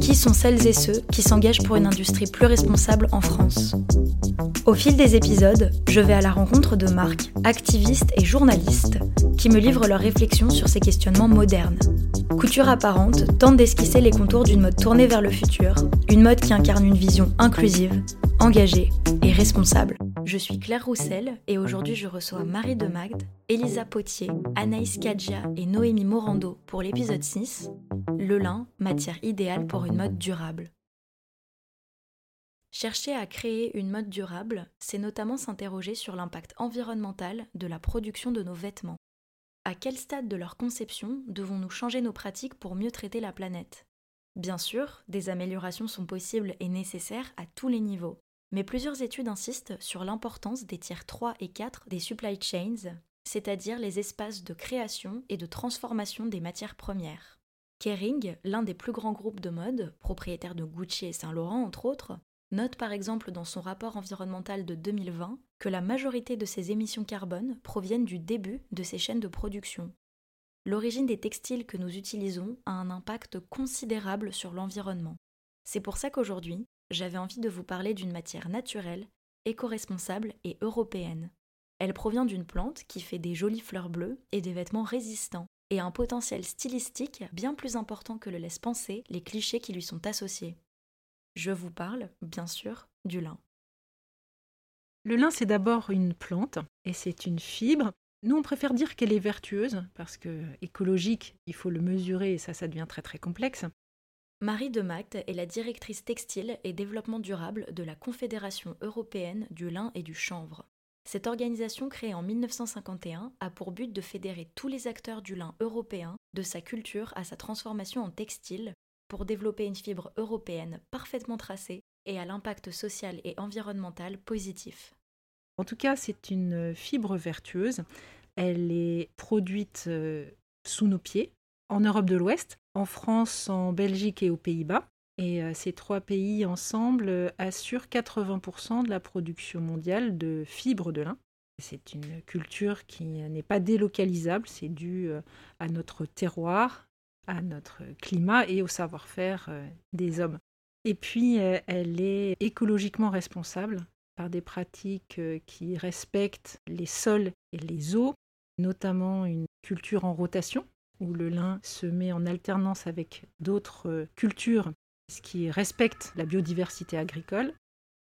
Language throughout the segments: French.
Qui sont celles et ceux qui s'engagent pour une industrie plus responsable en France Au fil des épisodes, je vais à la rencontre de marques, activistes et journalistes qui me livrent leurs réflexions sur ces questionnements modernes. Couture apparente tente d'esquisser les contours d'une mode tournée vers le futur, une mode qui incarne une vision inclusive, engagée et responsable. Je suis Claire Roussel et aujourd'hui je reçois Marie de Magde, Elisa Potier, Anaïs Kadja et Noémie Morando pour l'épisode 6 Le lin, matière idéale pour une mode durable. Chercher à créer une mode durable, c'est notamment s'interroger sur l'impact environnemental de la production de nos vêtements. À quel stade de leur conception devons-nous changer nos pratiques pour mieux traiter la planète? Bien sûr, des améliorations sont possibles et nécessaires à tous les niveaux. Mais plusieurs études insistent sur l'importance des tiers 3 et 4 des supply chains, c'est-à-dire les espaces de création et de transformation des matières premières. Kering, l'un des plus grands groupes de mode, propriétaire de Gucci et Saint-Laurent entre autres, note par exemple dans son rapport environnemental de 2020 que la majorité de ses émissions carbone proviennent du début de ces chaînes de production. L'origine des textiles que nous utilisons a un impact considérable sur l'environnement. C'est pour ça qu'aujourd'hui, j'avais envie de vous parler d'une matière naturelle, éco-responsable et européenne. Elle provient d'une plante qui fait des jolies fleurs bleues et des vêtements résistants, et un potentiel stylistique bien plus important que le laissent penser les clichés qui lui sont associés. Je vous parle, bien sûr, du lin. Le lin, c'est d'abord une plante et c'est une fibre. Nous, on préfère dire qu'elle est vertueuse parce que écologique, il faut le mesurer et ça, ça devient très très complexe. Marie de Magde est la directrice textile et développement durable de la Confédération européenne du lin et du chanvre. Cette organisation créée en 1951 a pour but de fédérer tous les acteurs du lin européen, de sa culture à sa transformation en textile, pour développer une fibre européenne parfaitement tracée et à l'impact social et environnemental positif. En tout cas, c'est une fibre vertueuse. Elle est produite euh, sous nos pieds en Europe de l'Ouest, en France, en Belgique et aux Pays-Bas. Et euh, ces trois pays ensemble euh, assurent 80% de la production mondiale de fibres de lin. C'est une culture qui n'est pas délocalisable, c'est dû euh, à notre terroir, à notre climat et au savoir-faire des hommes. Et puis, elle est écologiquement responsable par des pratiques qui respectent les sols et les eaux, notamment une culture en rotation, où le lin se met en alternance avec d'autres euh, cultures, ce qui respecte la biodiversité agricole.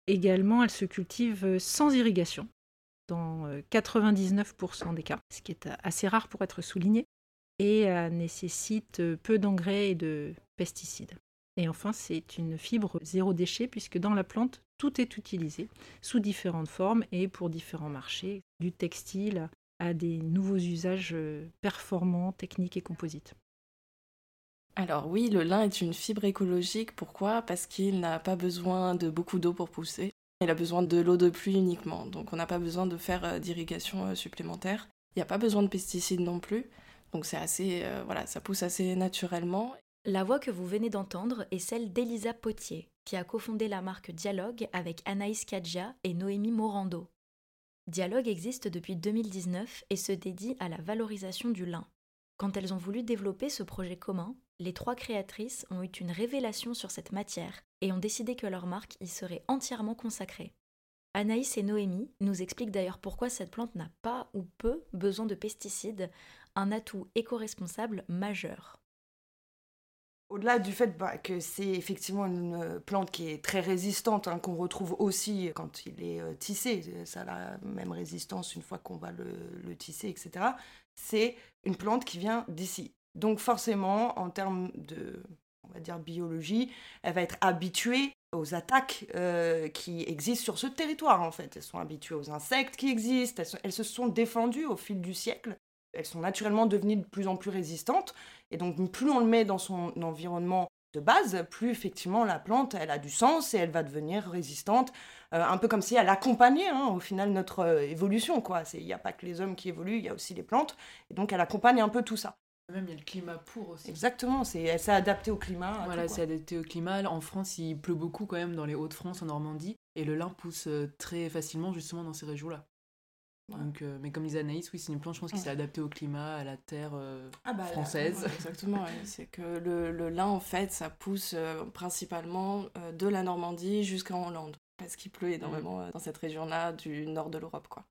Également, elle se cultive sans irrigation, dans 99% euh, des cas, ce qui est assez rare pour être souligné, et nécessite peu d'engrais et de pesticides. Et enfin, c'est une fibre zéro déchet, puisque dans la plante, tout est utilisé sous différentes formes et pour différents marchés, du textile à des nouveaux usages euh, performants, techniques et composites. Alors oui, le lin est une fibre écologique. Pourquoi? Parce qu'il n'a pas besoin de beaucoup d'eau pour pousser. Il a besoin de l'eau de pluie uniquement. Donc on n'a pas besoin de faire euh, d'irrigation euh, supplémentaire. Il n'y a pas besoin de pesticides non plus. Donc c'est assez, voilà, ça pousse assez naturellement. La voix que vous venez d'entendre est celle d'Elisa Potier, qui a cofondé la marque Dialogue avec Anaïs Kadja et Noémie Morando. Dialogue existe depuis 2019 et se dédie à la valorisation du lin. Quand elles ont voulu développer ce projet commun, les trois créatrices ont eu une révélation sur cette matière et ont décidé que leur marque y serait entièrement consacrée. Anaïs et Noémie nous expliquent d'ailleurs pourquoi cette plante n'a pas ou peu besoin de pesticides, un atout éco-responsable majeur. Au-delà du fait bah, que c'est effectivement une euh, plante qui est très résistante, hein, qu'on retrouve aussi quand il est euh, tissé, ça a la même résistance une fois qu'on va le, tisser, etc. C'est une plante qui vient d'ici. Donc forcément, en termes de, on va dire, biologie, elle va être habituée aux attaques euh, qui existent sur ce territoire, en fait. Elles sont habituées aux insectes qui existent, elles se sont défendues au fil du siècle elles sont naturellement devenues de plus en plus résistantes. Et donc, plus on le met dans son environnement de base, plus effectivement la plante, elle a du sens et elle va devenir résistante, euh, un peu comme si elle accompagnait hein, au final notre euh, évolution. Il n'y a pas que les hommes qui évoluent, il y a aussi les plantes, et donc elle accompagne un peu tout ça. Même il y a le climat pour aussi. Exactement, c'est, elle s'est adaptée au climat. Voilà, c'est adapté au climat. En France, il pleut beaucoup quand même dans les Hauts-de-France, en Normandie, et le lin pousse très facilement justement dans ces régions-là. Donc, euh, mais comme disait Anaïs, oui, c'est une plante, je pense, qui s'est adaptée au climat, à la terre euh, ah bah, française. exactement, c'est que le, le, lin, en fait, ça pousse euh, principalement de la Normandie jusqu'en Hollande, parce qu'il pleut énormément dans cette région-là du nord de l'Europe, quoi.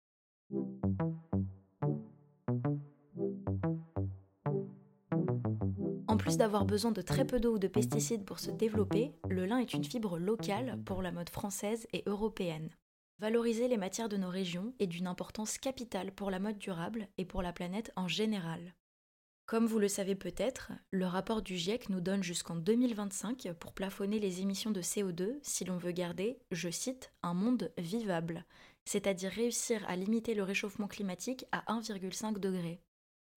En plus d'avoir besoin de très peu d'eau ou de pesticides pour se développer, le lin est une fibre locale pour la mode française et européenne. Valoriser les matières de nos régions est d'une importance capitale pour la mode durable et pour la planète en général. Comme vous le savez peut-être, le rapport du GIEC nous donne jusqu'en 2025 pour plafonner les émissions de CO2 si l'on veut garder, je cite, un monde vivable, c'est-à-dire réussir à limiter le réchauffement climatique à 1,5 degré.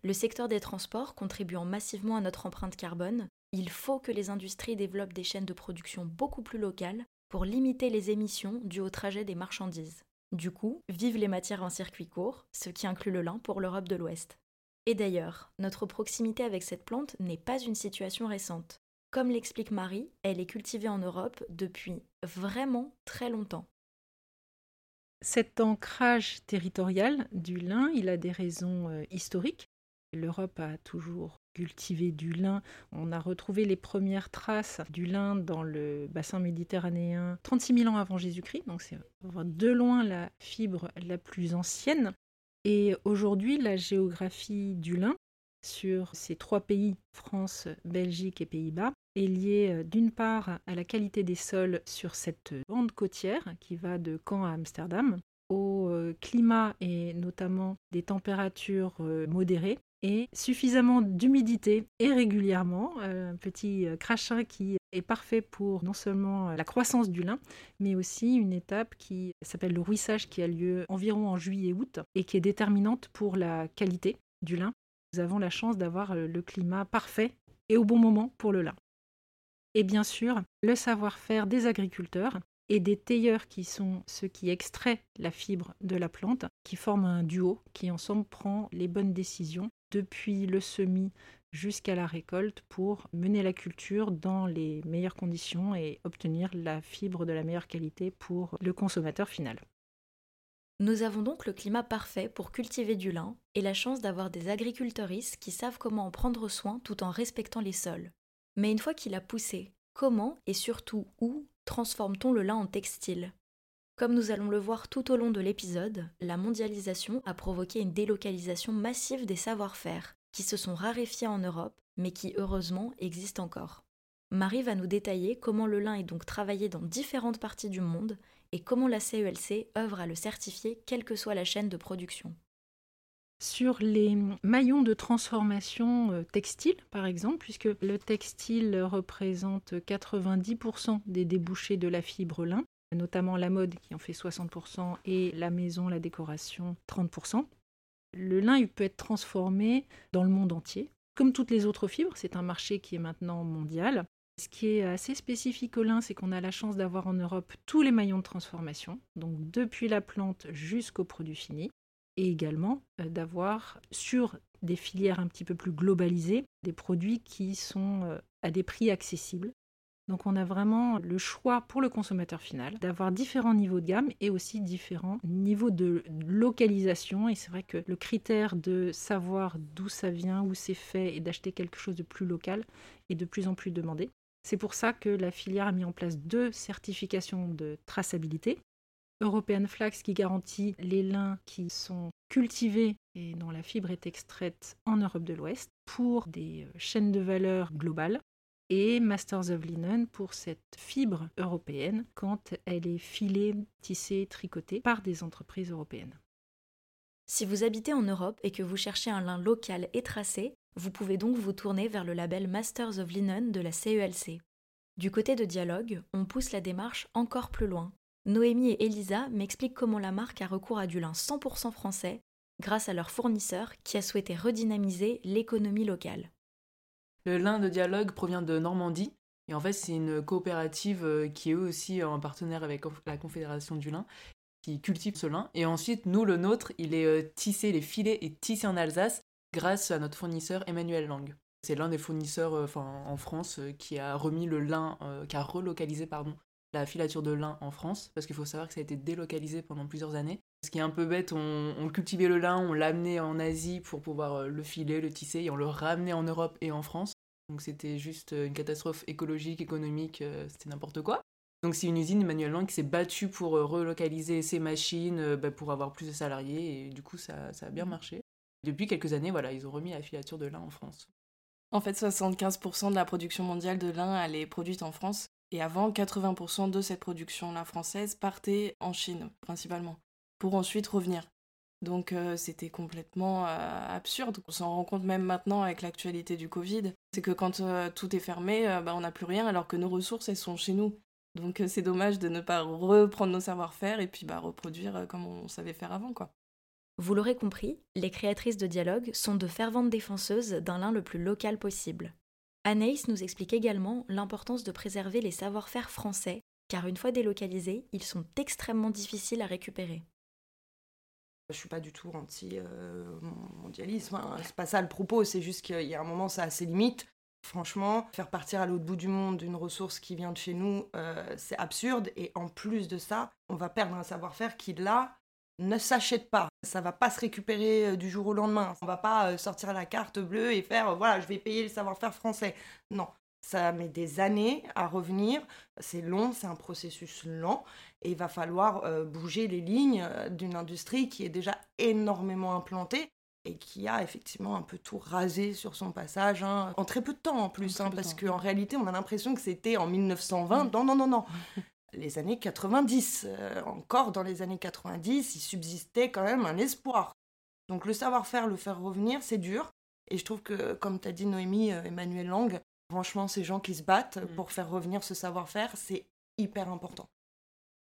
Le secteur des transports contribuant massivement à notre empreinte carbone, il faut que les industries développent des chaînes de production beaucoup plus locales pour limiter les émissions dues au trajet des marchandises. Du coup, vive les matières en circuit court, ce qui inclut le lin pour l'Europe de l'Ouest. Et d'ailleurs, notre proximité avec cette plante n'est pas une situation récente. Comme l'explique Marie, elle est cultivée en Europe depuis vraiment très longtemps. Cet ancrage territorial du lin, il a des raisons euh, historiques. L'Europe a toujours cultiver du lin. On a retrouvé les premières traces du lin dans le bassin méditerranéen 36 000 ans avant Jésus-Christ, donc c'est de loin la fibre la plus ancienne. Et aujourd'hui, la géographie du lin sur ces trois pays, France, Belgique et Pays-Bas, est liée euh, d'une part à la qualité des sols sur cette bande côtière qui va de Caen à Amsterdam, euh, climat et notamment des températures euh, modérées et suffisamment d'humidité et régulièrement, euh, un petit crachin qui est parfait pour non seulement la croissance du lin, mais aussi une étape qui s'appelle le ruissage qui a lieu environ en juillet-août et qui est déterminante pour la qualité du lin. Nous avons la chance d'avoir le climat parfait et au bon moment pour le lin. Et bien sûr, le savoir-faire des agriculteurs et des tailleurs qui sont ceux qui extraient la fibre de la plante, qui forment un duo qui ensemble prend les bonnes décisions depuis le semis jusqu'à la récolte pour mener la culture dans les meilleures conditions et obtenir la fibre de la meilleure qualité pour le consommateur final. Nous avons donc le climat parfait pour cultiver du lin et la chance d'avoir des agriculteuristes qui savent comment en prendre soin tout en respectant les sols. Mais une fois qu'il a poussé, comment et surtout où transforme-t-on le lin en textile? Comme nous allons le voir tout au long de l'épisode, la mondialisation a provoqué une délocalisation massive des savoir-faire, qui se sont raréfiés en Europe, mais qui heureusement existent encore. Marie va nous détailler comment le lin est donc travaillé dans différentes parties du monde et comment la CELC œuvre à le certifier quelle que soit la chaîne de production. Sur les maillons de transformation euh, textile, par exemple, puisque le textile représente 90% des débouchés de la fibre lin, notamment la mode qui en fait 60% et la maison, la décoration 30%. Le lin il peut être transformé dans le monde entier. Comme toutes les autres fibres, c'est un marché qui est maintenant mondial. Ce qui est assez spécifique au lin, c'est qu'on a la chance d'avoir en Europe tous les maillons de transformation, donc depuis la plante jusqu'au produit fini, et également euh, d'avoir sur des filières un petit peu plus globalisées des produits qui sont euh, à des prix accessibles donc on a vraiment le choix pour le consommateur final d'avoir différents niveaux de gamme et aussi différents niveaux de localisation. Et c'est vrai que le critère de savoir d'où ça vient, où c'est fait et d'acheter quelque chose de plus local est de plus en plus demandé. C'est pour ça que la filière a mis en place deux certifications de traçabilité. European Flax qui garantit les lins qui sont cultivés et dont la fibre est extraite en Europe de l'Ouest pour des chaînes de valeur globales et Masters of Linen pour cette fibre européenne quand elle est filée, tissée, tricotée par des entreprises européennes. Si vous habitez en Europe et que vous cherchez un lin local et tracé, vous pouvez donc vous tourner vers le label Masters of Linen de la CELC. Du côté de Dialogue, on pousse la démarche encore plus loin. Noémie et Elisa m'expliquent comment la marque a recours à du lin 100% français grâce à leur fournisseur qui a souhaité redynamiser l'économie locale. Le lin de dialogue provient de Normandie. Et en fait, c'est une coopérative euh, qui est aussi en partenaire avec la Confédération du lin, qui cultive ce lin. Et ensuite, nous, le nôtre, il est euh, tissé, les filets et tissé en Alsace grâce à notre fournisseur Emmanuel Lang. C'est l'un des fournisseurs euh, en France qui a remis le lin, qui a relocalisé pardon, la filature de lin en France, parce qu'il faut savoir que ça a été délocalisé pendant plusieurs années. Ce qui est un peu bête, on, on cultivait le lin, on l'amenait en Asie pour pouvoir le filer, le tisser, et on le ramenait en Europe et en France. Donc c'était juste euh, une catastrophe écologique, économique, euh, c'était n'importe quoi. Donc c'est une usine, Emmanuel Lang, qui s'est battue pour euh, relocaliser ses machines, bah, pour avoir plus de salariés, et du coup ça, ça, a bien marché. Depuis quelques années, voilà, ils ont remis la filature de lin en France. En fait, 75% de la production mondiale de lin, elle est produite en France. Et avant, 80% de cette production-là française partait en Chine, principalement, pour ensuite revenir. Donc euh, c'était complètement euh, absurde. On s'en rend compte même maintenant avec l'actualité du Covid. C'est que quand euh, tout est fermé, bah, on n'a plus rien alors que nos ressources, elles sont chez nous. Donc c'est dommage de ne pas reprendre nos savoir-faire et puis bah, reproduire comme on savait faire avant. quoi. Vous l'aurez compris, les créatrices de dialogue sont de ferventes défenseuses d'un lin le plus local possible. Anaïs nous explique également l'importance de préserver les savoir-faire français, car une fois délocalisés, ils sont extrêmement difficiles à récupérer. Je suis pas du tout anti-mondialisme. Hein. C'est pas ça le propos. C'est juste qu'il y a un moment, ça a ses limites. Franchement, faire partir à l'autre bout du monde une ressource qui vient de chez nous, euh, c'est absurde. Et en plus de ça, on va perdre un savoir-faire qui, là, ne s'achète pas. Ça va pas se récupérer euh, du jour au lendemain. On va pas euh, sortir la carte bleue et faire, voilà, je vais payer le savoir-faire français. Non, ça met des années à revenir. C'est long, c'est un processus lent. Et il va falloir euh, bouger les lignes euh, d'une industrie qui est déjà énormément implantée et qui a effectivement un peu tout rasé sur son passage, hein, en très peu de temps en plus, hein, parce qu'en réalité on a l'impression que c'était en 1920. Mm. Non, non, non, non. les années 90, euh, encore dans les années 90, il subsistait quand même un espoir. Donc le savoir-faire, le faire revenir, c'est dur. Et je trouve que, comme tu as dit Noémie, Emmanuel Lang, Franchement, ces gens qui se battent mm. pour faire revenir ce savoir-faire, c'est hyper important.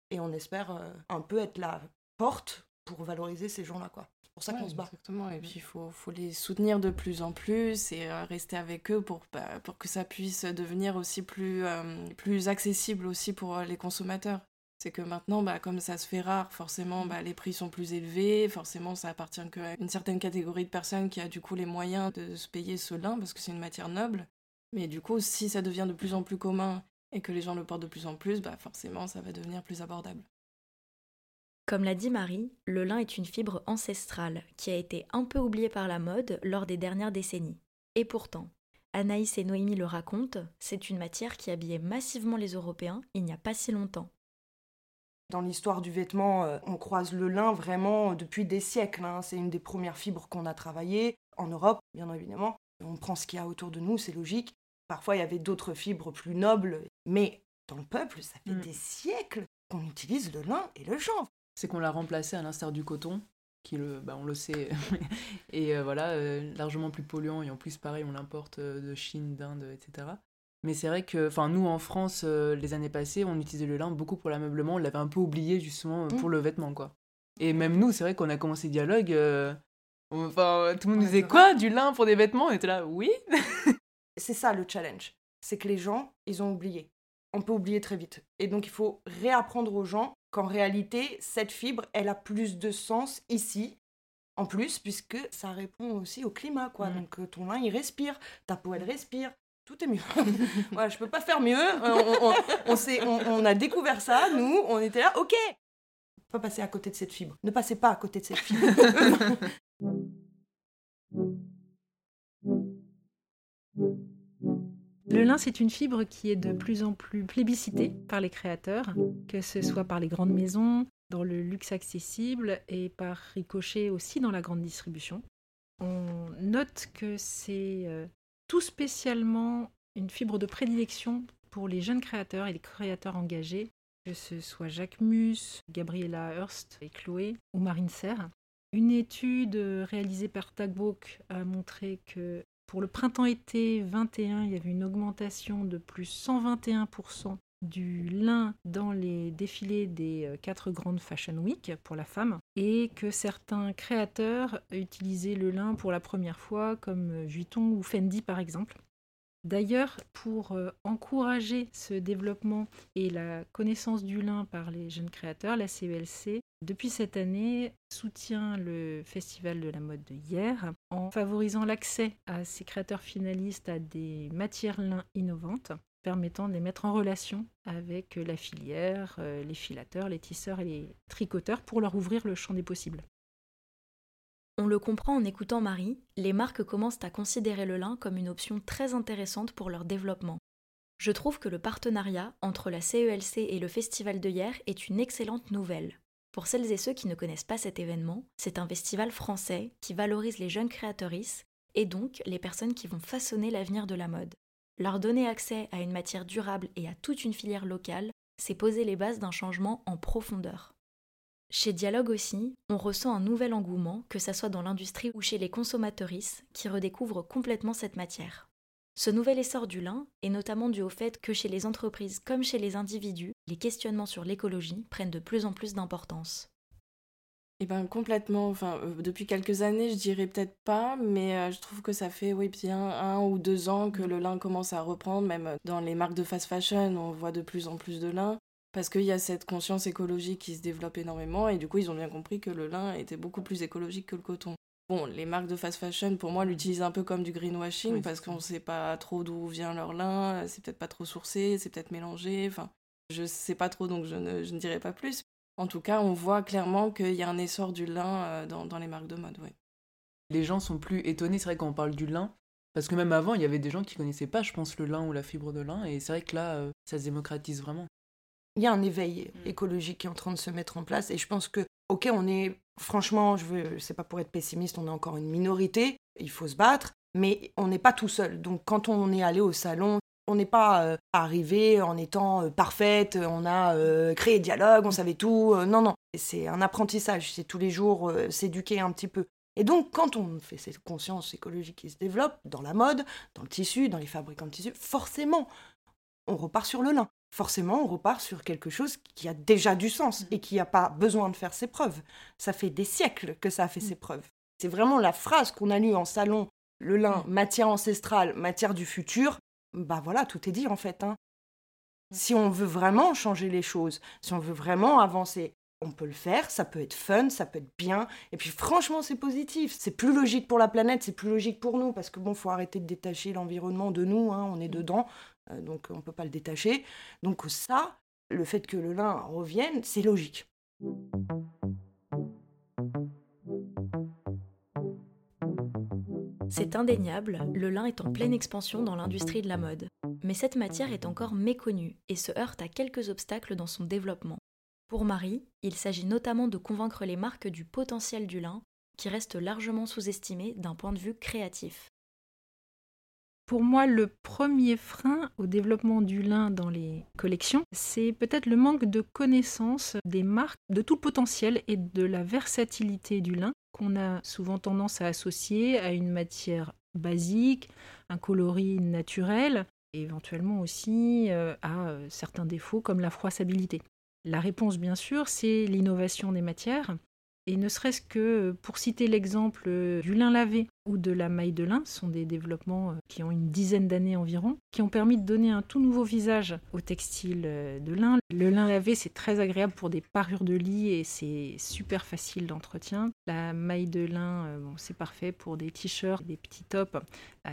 Et on espère euh, un peu être la porte pour valoriser ces gens-là, quoi. C'est pour ça qu'on se bat. Exactement, et mm. puis il faut, faut, les soutenir de plus en plus et euh, rester avec eux pour, bah, pour que ça puisse devenir aussi plus, euh, plus accessible aussi pour les consommateurs. C'est que maintenant, bah, comme ça se fait rare, forcément, bah, les prix sont plus élevés, forcément, ça appartient qu'à une certaine catégorie de personnes qui a du coup les moyens de se payer ce lin parce que c'est une matière noble. Mais du coup, si ça devient de plus en plus commun et que les gens le portent de plus en plus, bah forcément, ça va devenir plus abordable. Comme l'a dit Marie, le lin est une fibre ancestrale qui a été un peu oubliée par la mode lors des dernières décennies. Et pourtant, Anaïs et Noémie le racontent, c'est une matière qui habillait massivement les Européens il n'y a pas si longtemps. Dans l'histoire du vêtement, euh, on croise le lin vraiment depuis des siècles. Hein. C'est une des premières fibres qu'on a travaillées en Europe, bien évidemment. On prend ce qu'il y a autour de nous, c'est logique. Parfois, il y avait d'autres fibres plus nobles, mais dans le peuple, ça fait mm. des siècles qu'on utilise le lin et le chanvre. C'est qu'on l'a remplacé à l'instar du coton, qui le, bah on le sait, et euh, voilà, euh, largement plus polluant, et en plus, pareil, on l'importe euh, de Chine, d'Inde, etc. Mais c'est vrai que, enfin, nous en France, les années passées, on utilisait le lin beaucoup pour l'ameublement, on l'avait un peu oublié justement pour mm. le vêtement, quoi. Et même nous, c'est vrai qu'on a commencé le dialogue, enfin, tout le monde nous disait quoi, du lin pour des vêtements? On était là, oui c'est ça le challenge. C'est que les gens, ils ont oublié. On peut oublier très vite. Et donc il faut réapprendre aux gens qu'en réalité, cette fibre, elle a plus de sens ici. En plus, puisque ça répond aussi au climat, quoi. Mm. Donc euh, ton lin, il respire, ta peau, elle respire. Tout est mieux. voilà, je peux pas faire mieux. Euh, on, on, a découvert ça, nous, on était là, ok. Pas passer à côté de cette fibre. Ne passez pas à côté de cette fibre. Le lin, c'est une fibre qui est de plus en plus plébiscitée par les créateurs, que ce soit par les grandes maisons, dans le luxe accessible et par ricochet aussi dans la grande distribution. On note que c'est euh, tout spécialement une fibre de prédilection pour les jeunes créateurs et les créateurs engagés, que ce soit Jacques Mus, Gabriela Hurst et Chloé ou Marine Serre. Une étude réalisée par Tagbook a montré que pour le printemps-été 21, il y avait une augmentation de plus 121% du lin dans les défilés des euh, quatre grandes Fashion Week pour la femme et que certains créateurs utilisaient le lin pour la première fois comme Vuitton ou Fendi par exemple. D'ailleurs, pour euh, encourager ce développement et la connaissance du lin par les jeunes créateurs, la CELC, depuis cette année, soutient le Festival de la mode de hier en favorisant l'accès à ces créateurs finalistes à des matières lin innovantes permettant de les mettre en relation avec la filière, euh, les filateurs, les tisseurs et les tricoteurs pour leur ouvrir le champ des possibles. On le comprend en écoutant Marie, les marques commencent à considérer le lin comme une option très intéressante pour leur développement. Je trouve que le partenariat entre la CELC e et le Festival de hier est une excellente nouvelle. Pour celles et ceux qui ne connaissent pas cet événement, c'est un festival français qui valorise les jeunes créatrices et donc les personnes qui vont façonner l'avenir de la mode. Leur donner accès à une matière durable et à toute une filière locale, c'est poser les bases d'un changement en profondeur. Chez Dialogue aussi, on ressent un nouvel engouement, que ce soit dans l'industrie ou chez les consommatrices, qui redécouvrent complètement cette matière. Ce nouvel essor du lin est notamment dû au fait que chez les entreprises comme chez les individus, les questionnements sur l'écologie prennent de plus en plus d'importance. Eh ben complètement. Enfin, euh, depuis quelques années, je dirais peut-être pas, mais euh, je trouve que ça fait oui bien un ou deux ans que le lin commence à reprendre. Même dans les marques de fast fashion, on voit de plus en plus de lin parce qu'il y a cette conscience écologique qui se développe énormément et du coup ils ont bien compris que le lin était beaucoup plus écologique que le coton. Bon, les marques de fast fashion, pour moi, l'utilisent un peu comme du greenwashing parce qu'on ne sait pas trop d'où vient leur lin, c'est peut-être pas trop sourcé, c'est peut-être mélangé, enfin, je sais pas trop donc je ne, je ne dirai pas plus. En tout cas, on voit clairement qu'il y a un essor du lin euh, dans, dans les marques de mode. Les gens sont plus étonnés, c'est vrai, quand on parle du lin, parce que même avant, il y avait des gens qui connaissaient pas, je pense, le lin ou la fibre de lin, et c'est vrai que là, euh, ça se démocratise vraiment il y a un éveil mm. écologique qui est en train de se mettre en place. Et je pense que, ok, on est, franchement, je veux, c'est pas pour être pessimiste, on est encore une minorité, il faut se battre, mais on n'est pas tout seul. Donc quand on est allé au salon, on n'est pas euh, arrivé en étant euh, parfaite, on a euh, créé dialogue, on savait tout. non, non, c'est un apprentissage, c'est tous les jours s'éduquer un petit peu. Et donc, quand on fait cette conscience écologique qui se développe dans la mode, dans le tissu, dans les fabricants de tissus, forcément, on repart sur le lin forcément, on repart sur quelque chose qui a déjà du sens mm. et qui n'a pas besoin de faire ses preuves. Ça fait des siècles que ça a fait mm. ses preuves. C'est vraiment la phrase qu'on a lue en salon, le lin, mm. matière ancestrale, matière du futur. Bah voilà, tout est dit en fait. Hein. Si on veut vraiment changer les choses, si on veut vraiment avancer, on peut le faire, ça peut être fun, ça peut être bien, et puis franchement c'est positif, c'est plus logique pour la planète, c'est plus logique pour nous, parce que bon, faut arrêter de détacher l'environnement de nous, hein, on est dedans, donc on ne peut pas le détacher. Donc ça, le fait que le lin revienne, c'est logique. C'est indéniable, le lin est en pleine expansion dans l'industrie de la mode. Mais cette matière est encore méconnue et se heurte à quelques obstacles dans son développement. Pour Marie, il s'agit notamment de convaincre les marques du potentiel du lin, qui reste largement sous-estimé d'un point de vue créatif pour moi, le premier frein au développement du lin dans les collections, c'est peut-être le manque de connaissance des marques, de tout le potentiel et de la versatilité du lin qu'on a souvent tendance à associer à une matière basique, un coloris naturel, et éventuellement aussi euh, à euh, certains défauts comme la froissabilité. La réponse, bien sûr, c'est l'innovation des matières. Et ne serait-ce que pour citer l'exemple du lin lavé ou de la maille de lin, ce sont des développements euh, qui ont une dizaine d'années environ, qui ont permis de donner un tout nouveau visage au textile euh, de lin. Le lin lavé, c'est très agréable pour des parures de lit et c'est super facile d'entretien. La maille de lin, euh, c'est parfait pour des t-shirts, des petits tops.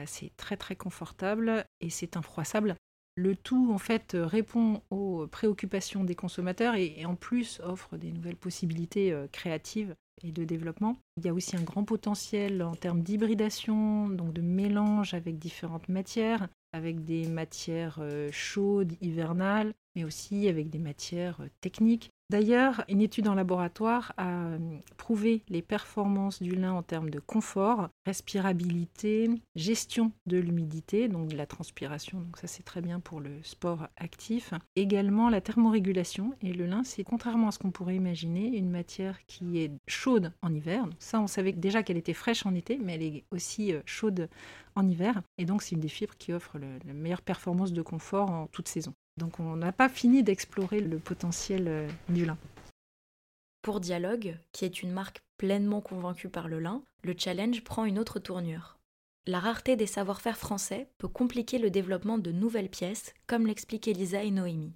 c'est très très confortable et c'est infroissable. Le tout, en fait, répond aux préoccupations des consommateurs et, en plus offre des nouvelles possibilités euh, créatives et de développement. Il y a aussi un grand potentiel en termes d'hybridation, donc de mélange avec différentes matières, avec des matières euh, chaudes, hivernales, mais aussi avec des matières euh, techniques. D'ailleurs, une étude en laboratoire a euh, prouvé les performances du lin en termes de confort, respirabilité, gestion de l'humidité, donc de la transpiration, donc ça c'est très bien pour le sport actif. Également la thermorégulation, et le lin c'est contrairement à ce qu'on pourrait imaginer, une matière qui est chaude en hiver. ça on savait déjà qu'elle était fraîche en été, mais elle est aussi euh, chaude en hiver, et donc c'est une des fibres qui offre la meilleure performance de confort en toute saison. Donc on n'a pas fini d'explorer le potentiel euh, du lin. Pour Dialogue, qui est une marque pleinement convaincue par le lin, le challenge prend une autre tournure. la rareté des savoir-faire français peut compliquer le développement de nouvelles pièces, comme l'expliquent Elisa et Noémie.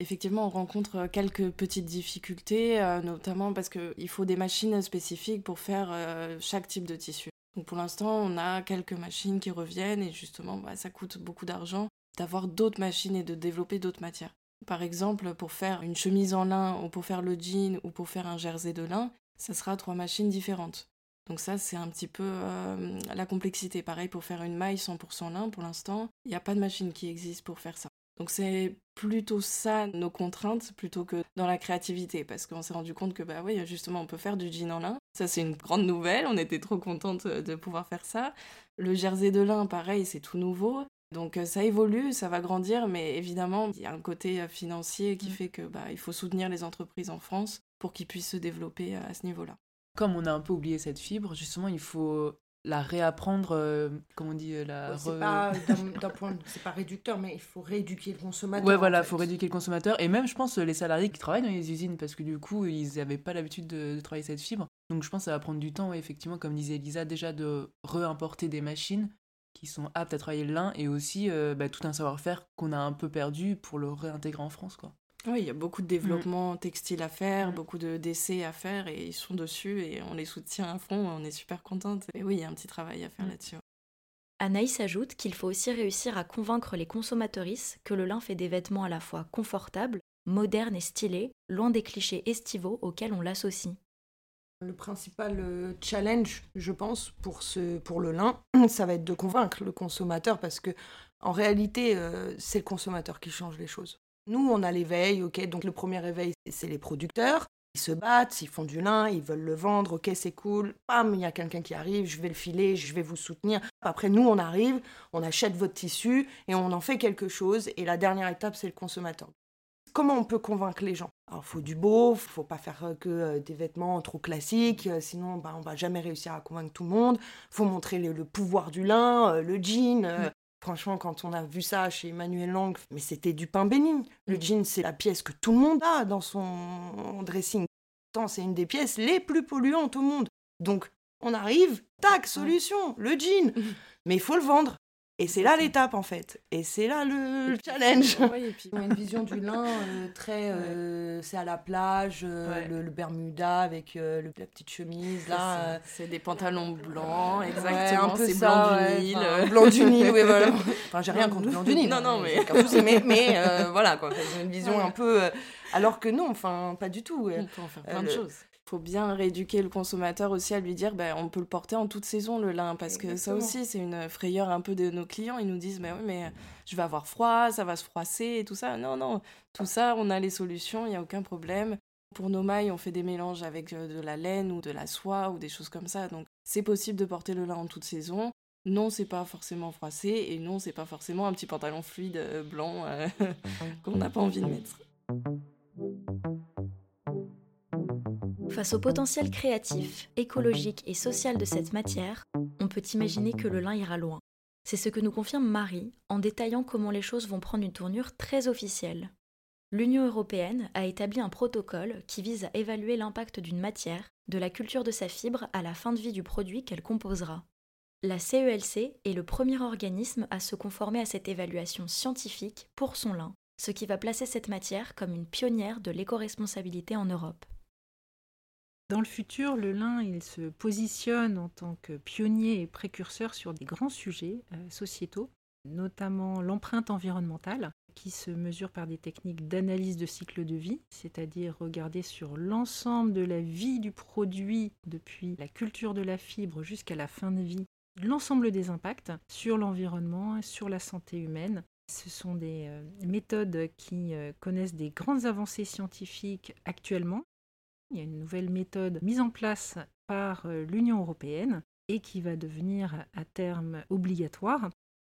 Effectivement, on rencontre quelques petites difficultés, euh, notamment parce qu'il faut des machines spécifiques pour faire euh, chaque type de tissu. Donc pour l'instant, on a quelques machines qui reviennent et justement, bah, ça coûte beaucoup d'argent d'avoir d'autres machines et de développer d'autres matières. Par exemple, pour faire une chemise en lin ou pour faire le jean ou pour faire un jersey de lin, ça sera trois machines différentes. Donc ça, c'est un petit peu euh, la complexité. Pareil, pour faire une maille 100% lin, pour l'instant, il n'y a pas de machine qui existe pour faire ça. Donc c'est plutôt ça nos contraintes plutôt que dans la créativité parce qu'on s'est rendu compte que bah oui justement on peut faire du jean en lin ça c'est une grande nouvelle on était trop contente de pouvoir faire ça le jersey de lin pareil c'est tout nouveau donc euh, ça évolue, ça va grandir, mais évidemment, il y a un côté euh, financier qui mm. fait que bah, il faut soutenir les entreprises en France pour qu'ils puissent se développer euh, à ce niveau-là. Comme on a un peu oublié cette fibre, justement, il faut la réapprendre, comment on dit, la... c'est pas, d'un point, c'est pas réducteur, mais il faut rééduquer le consommateur. Ouais, voilà, il faut rééduquer le consommateur. Et même, je pense, les salariés qui travaillent dans les usines, parce que du coup, ils n'avaient pas l'habitude de, travailler cette fibre. Donc je pense que ça va prendre du temps, effectivement, comme disait Elisa, déjà de réimporter des machines qui sont aptes à travailler le lin et aussi euh, bah, tout un savoir-faire qu'on a un peu perdu pour le réintégrer en France. Quoi. Oui, il y a beaucoup de développement textile à faire, mm. beaucoup de d'essais à faire et ils sont dessus et on les soutient à fond, on est super contente. Et oui, il y a un petit travail à faire mm. là-dessus. Anaïs ajoute qu'il faut aussi réussir à convaincre les consommatrices que le lin fait des vêtements à la fois confortables, modernes et stylés, loin des clichés estivaux auxquels on l'associe. Le principal euh, challenge, je pense, pour, le lin, ça va être de convaincre le consommateur parce que, en réalité, euh, c'est le consommateur qui change les choses. Nous, on a l'éveil, ok, donc le premier éveil, c'est les producteurs. Ils se battent, ils font du lin, ils veulent le vendre, ok, c'est cool. Pam, il y a quelqu'un qui arrive, je vais le filer, je vais vous soutenir. Après, nous, on arrive, on achète votre tissu et on en fait quelque chose. Et la dernière étape, c'est le consommateur comment on peut convaincre les gens? Alors, il faut du beau, il faut pas faire euh, que euh, des vêtements trop classiques, euh, sinon bah, on va jamais réussir à convaincre tout le monde. Il faut montrer le, pouvoir du lin, le jean. Mm. Franchement, quand on a vu ça chez Emmanuel Lang, mais c'était du pain béni. Le mm. jean, c'est la pièce que tout le monde a dans son dressing. C'est une des pièces les plus polluantes au monde. Donc, on arrive, tac, solution, le jean. Mais il faut le vendre. Et c'est là l'étape en fait. Et c'est là le, challenge. Oui, et puis on a une vision du lin euh, très. Euh, c'est à la plage, euh, le, Bermuda avec le, la petite chemise là. C'est des pantalons blancs, exactement. c'est blanc du Nil. blanc du Nil, oui, voilà. Enfin, j'ai rien contre blanc du Nil. Non, non, mais. mais, mais voilà quoi. J'ai une vision un peu. alors que non, enfin, pas du tout. On peut en faire plein de choses faut bien rééduquer le consommateur aussi à lui dire ben, on peut le porter en toute saison le lin parce que ça aussi c'est une frayeur un peu de nos clients. Ils nous disent mais oui mais je vais avoir froid ça va se froisser et tout ça. Non non tout ça on a les solutions il n'y a aucun problème. Pour nos mailles on fait des mélanges avec euh, de la laine ou de la soie ou des choses comme ça. Donc c'est possible de porter le lin en toute saison. Non, c'est pas forcément froissé et non, c'est pas forcément un petit pantalon fluide euh, blanc euh, qu'on n'a pas envie de mettre. Face au potentiel créatif, écologique et social de cette matière, on peut imaginer que le lin ira loin. C'est ce que nous confirme Marie en détaillant comment les choses vont prendre une tournure très officielle. L'Union européenne a établi un protocole qui vise à évaluer l'impact d'une matière, de la culture de sa fibre à la fin de vie du produit qu'elle composera. La CELC e est le premier organisme à se conformer à cette évaluation scientifique pour son lin, ce qui va placer cette matière comme une pionnière de l'éco-responsabilité en Europe. Dans le futur, le lin, se positionne en tant que pionnier et précurseur sur des grands sujets euh, sociétaux, notamment l'empreinte environnementale, qui se mesure par des techniques d'analyse de cycle de vie, c'est-à-dire regarder sur l'ensemble de la vie du produit, depuis la culture de la fibre jusqu'à la fin de vie, l'ensemble des impacts sur l'environnement, sur la santé humaine. Ce sont des euh, méthodes qui euh, connaissent des grandes avancées scientifiques actuellement il y a une nouvelle méthode mise en place par euh, l'Union européenne et qui va devenir à terme obligatoire.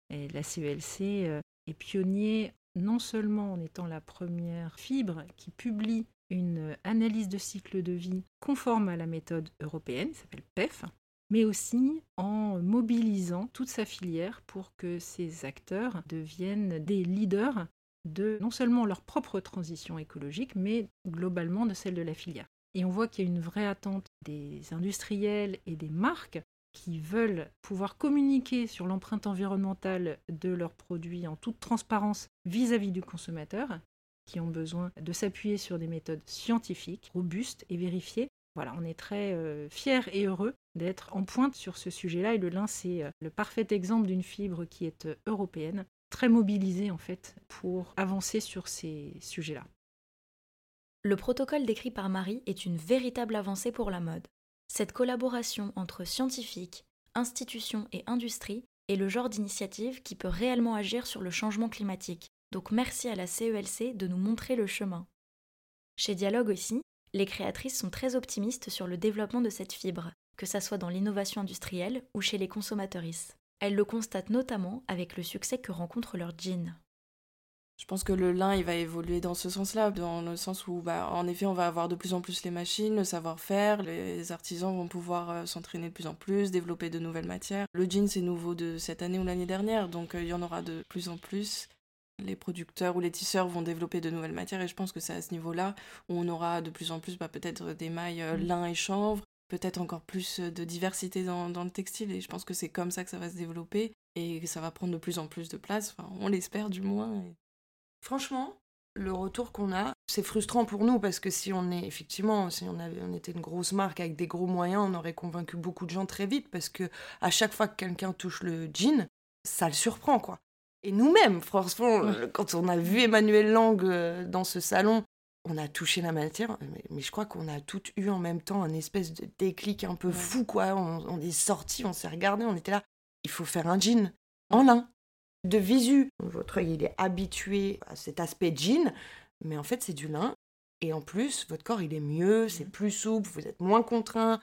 La CELC euh, est pionnier non seulement en étant la première fibre qui publie une analyse de cycle de vie conforme à la méthode européenne, qui s'appelle PEF, mais aussi en mobilisant toute sa filière pour que ces acteurs deviennent des leaders de non seulement leur propre transition écologique, mais globalement de celle de la filière. Et on voit qu'il y a une vraie attente des industriels et des marques qui veulent pouvoir communiquer sur l'empreinte environnementale de leurs produits en toute transparence vis-à-vis du consommateur, qui ont besoin de s'appuyer sur des méthodes scientifiques, robustes et vérifiées. Voilà, on est très euh, fiers et heureux d'être en pointe sur ce sujet-là et le lin, c'est euh, le parfait exemple d'une fibre qui est euh, européenne, très mobilisée en fait pour avancer sur ces sujets-là. Le protocole décrit par Marie est une véritable avancée pour la mode. Cette collaboration entre scientifiques, institutions et industries est le genre d'initiative qui peut réellement agir sur le changement climatique. Donc merci à la CELC de nous montrer le chemin. Chez Dialogue aussi, les créatrices sont très optimistes sur le développement de cette fibre, que ça soit dans l'innovation industrielle ou chez les consommatrices. Elles le constatent notamment avec le succès que rencontrent leurs jeans. Je pense que le lin, il va évoluer dans ce sens-là, dans le sens où, bah, en effet, on va avoir de plus en plus les machines, le savoir-faire, les artisans vont pouvoir euh, s'entraîner de plus en plus, développer de nouvelles matières. Le jean, c'est nouveau de cette année ou l'année dernière, donc euh, il y en aura de plus en plus. Les producteurs ou les tisseurs vont développer de nouvelles matières, et je pense que c'est à ce niveau-là où on aura de plus en plus bah, peut-être des mailles euh, mm. lin et chanvre, peut-être encore plus de diversité dans, dans le textile, et je pense que c'est comme ça que ça va se développer, et que ça va prendre de plus en plus de place, enfin, on l'espère du moins. Franchement, le retour qu'on a, c'est frustrant pour nous parce que si on est effectivement, si on, avait, on était une grosse marque avec des gros moyens, on aurait convaincu beaucoup de gens très vite parce que à chaque fois que quelqu'un touche le jean, ça le surprend quoi. Et nous-mêmes, franchement, quand on a vu Emmanuel Lang euh, dans ce salon, on a touché la matière, mais, je crois qu'on a toutes eu en même temps un espèce de déclic un peu fou quoi. On, on est sorti, on s'est regardé, on était là. Il faut faire un jean en lin de visu. Votre œil, il est habitué à cet aspect jean, mais en fait, c'est du lin. Et en plus, votre corps, il est mieux, c'est plus souple, vous êtes moins contraint.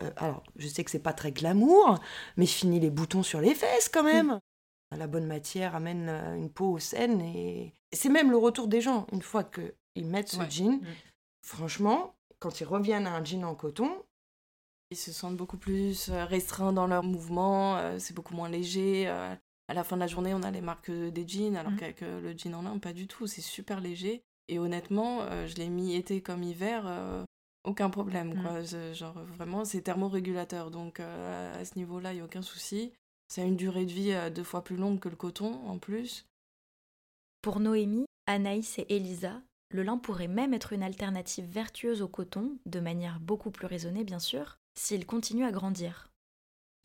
Euh, alors, je sais que c'est pas très glamour, mais fini les boutons sur les fesses quand même. La bonne matière amène euh, une peau saine et c'est même le retour des gens. Une fois qu'ils mettent ce jean, mm. franchement, quand ils reviennent à un jean en coton, ils se sentent beaucoup plus euh, restreints dans leurs mouvements, c'est beaucoup moins léger à la fin de la journée, on a les marques des jeans, alors mm. qu'avec euh, le jean en lin, pas du tout. C'est super léger. Et honnêtement, euh, je l'ai mis été comme hiver, euh, aucun problème. Mm. Quoi. Genre, vraiment, c'est thermorégulateur. Donc, à ce niveau-là, il n'y a aucun souci. Ça a une durée de vie deux fois plus longue que le coton, en plus. Pour Noémie, Anaïs et Elisa, le lin pourrait même être une alternative vertueuse au coton, de manière beaucoup plus raisonnée bien sûr, s'il continue à grandir.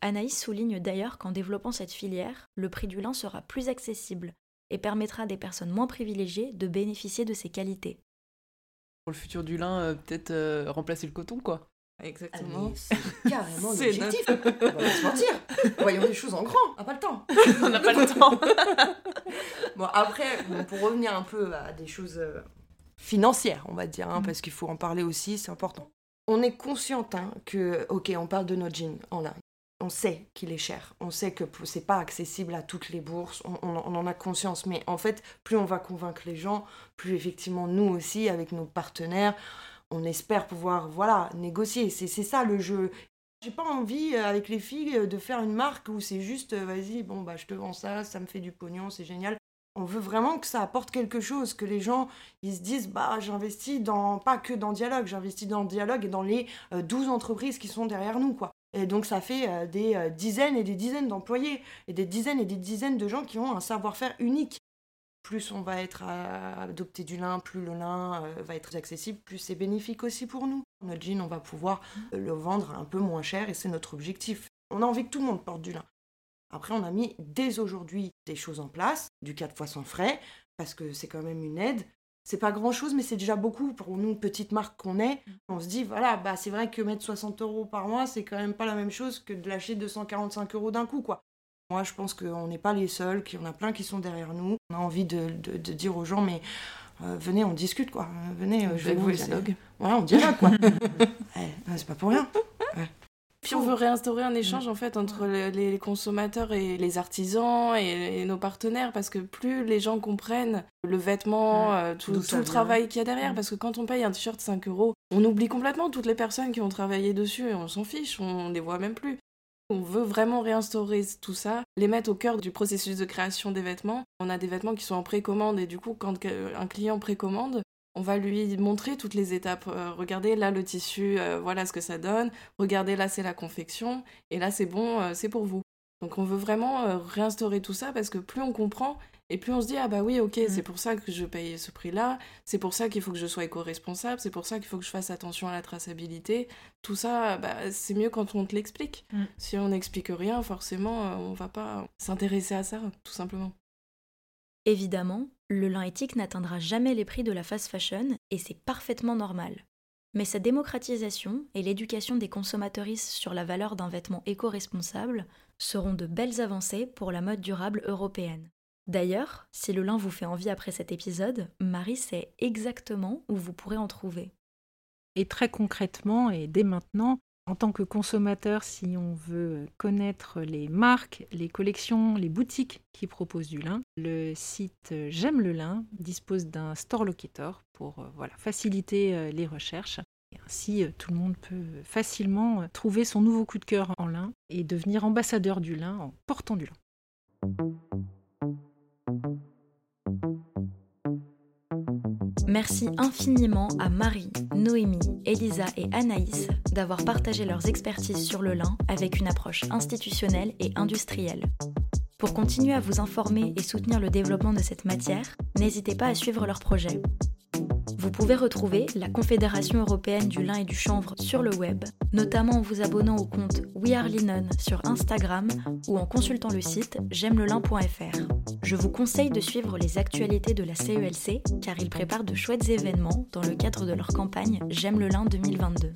Anaïs souligne d'ailleurs qu'en développant cette filière, le prix du lin sera plus accessible et permettra à des personnes moins privilégiées de bénéficier de ses qualités. Pour le futur du lin, euh, peut-être euh, remplacer le coton, quoi. Exactement. c'est carrément l'objectif. On va pas se mentir. Voyons les choses en grand. On n'a pas le temps. On n'a pas le temps. bon, après, pour revenir un peu à des choses euh, financières, on va dire, hein, mm. parce qu'il faut en parler aussi, c'est important. On est consciente hein, que, ok, on parle de notre jean en lin on sait qu'il est cher, on sait que c'est pas accessible à toutes les bourses, on, en a conscience, mais en fait, plus on va convaincre les gens, plus effectivement nous aussi, avec nos partenaires, on espère pouvoir, voilà, négocier. C'est ça le jeu. J'ai pas envie, euh, avec les filles, euh, de faire une marque où c'est juste, euh, vas-y, bon, bah, je te vends ça, ça me fait du pognon, c'est génial. On veut vraiment que ça apporte quelque chose, que les gens, ils se disent, bah, j'investis dans, pas que dans Dialogue, j'investis dans Dialogue et dans les 12 entreprises qui sont derrière nous, quoi. Et donc ça fait euh, des euh, dizaines et des dizaines d'employés et des dizaines et des dizaines de gens qui ont un savoir-faire unique. Plus on va être à adopter du lin, plus le lin euh, va être accessible, plus c'est bénéfique aussi pour nous. Notre jean, on va pouvoir le vendre un peu moins cher et c'est notre objectif. On a envie que tout le monde porte du lin. Après, on a mis dès aujourd'hui des choses en place, du 4 fois sans frais, parce que c'est quand même une aide c'est pas grand chose, mais c'est déjà beaucoup pour nous, petite marque qu'on est. Mm. On se dit, voilà, bah, c'est vrai que mettre 60 euros par mois, c'est quand même pas la même chose que de lâcher 245 euros d'un coup, quoi. Moi, je pense qu'on n'est pas les seuls, qu'il y en a plein qui sont derrière nous. On a envie de, dire aux gens, mais euh, venez, on discute, quoi. Venez, euh, je vais vous dialogue. Voilà, on dialogue, quoi. C'est pas pour rien. Puis on veut réinstaurer un échange en fait entre les consommateurs et les artisans et, nos partenaires parce que plus les gens comprennent le vêtement, euh, tout, le travail qu'il y a derrière, parce que quand on paye un t-shirt 5 euros, on oublie complètement toutes les personnes qui ont travaillé dessus et on s'en fiche, on les voit même plus. On veut vraiment réinstaurer tout ça, les mettre au cœur du processus de création des vêtements. On a des vêtements qui sont en précommande et du coup quand un client précommande, on va lui montrer toutes les étapes. regardez là le tissu, voilà ce que ça donne. Regardez là c'est la confection et là c'est bon, c'est pour vous. Donc on veut vraiment réinstaurer tout ça parce que plus on comprend et plus on se dit, ah bah oui, ok, c'est pour ça que je paye ce prix-là, c'est pour ça qu'il faut que je sois éco-responsable, c'est pour ça qu'il faut que je fasse attention à la traçabilité. Tout ça, bah, c'est mieux quand on te l'explique. Mm. Si on n'explique rien, forcément, euh, on va pas s'intéresser à ça, tout simplement. Évidemment, le lin éthique n'atteindra jamais les prix de la fast fashion, et c'est parfaitement normal. Mais sa démocratisation et l'éducation des consommateuristes sur la valeur d'un vêtement éco-responsable seront de belles avancées pour la mode durable européenne. D'ailleurs, si le lin vous fait envie après cet épisode, Marie sait exactement où vous pourrez en trouver. Et très concrètement, et dès maintenant, en tant que consommateur, si on veut connaître les marques, les collections, les boutiques qui proposent du lin, le site J'aime le lin dispose d'un store locator pour euh, faciliter euh, les recherches. Et ainsi, euh, tout le monde peut facilement trouver son nouveau coup de cœur en lin et devenir ambassadeur du lin en portant du lin. Merci infiniment à Marie, Noémie, Elisa et Anaïs d'avoir partagé leurs expertises sur le lin avec une approche institutionnelle et industrielle. Pour continuer à vous informer et soutenir le développement de cette matière, n'hésitez pas à suivre leurs projets. Vous pouvez retrouver la Confédération européenne du lin et du chanvre sur le web, notamment en vous abonnant au compte We Are Linen sur Instagram ou en consultant le site j'aime le lin.fr. Je vous conseille de suivre les actualités de la CELC car ils préparent de chouettes événements dans le cadre de leur campagne J'aime le lin 2022.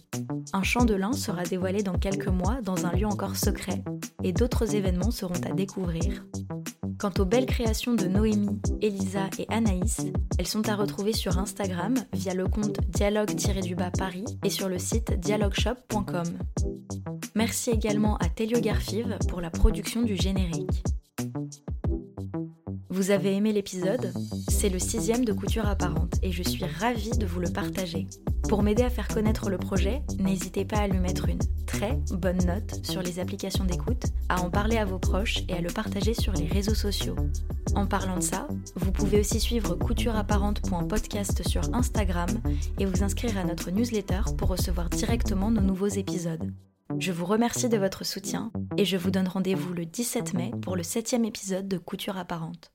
Un champ de lin sera dévoilé dans quelques mois dans un lieu encore secret et d'autres événements seront à découvrir. Quant aux belles créations de Noémie, Elisa et Anaïs, elles sont à retrouver sur Instagram via le compte dialogue-du-bas Paris et sur le site dialogueshop.com. Merci également à Telio Garfive pour la production du générique. Vous avez aimé l'épisode? C'est le sixième de Couture Apparente et je suis ravie de vous le partager. Pour m'aider à faire connaître le projet, n'hésitez pas à lui mettre une très bonne note sur les applications d'écoute, à en parler à vos proches et à le partager sur les réseaux sociaux. En parlant de ça, vous pouvez aussi suivre coutureapparente.podcast sur Instagram et vous inscrire à notre newsletter pour recevoir directement nos nouveaux épisodes. Je vous remercie de votre soutien et je vous donne rendez-vous le 17 mai pour le septième épisode de Couture Apparente.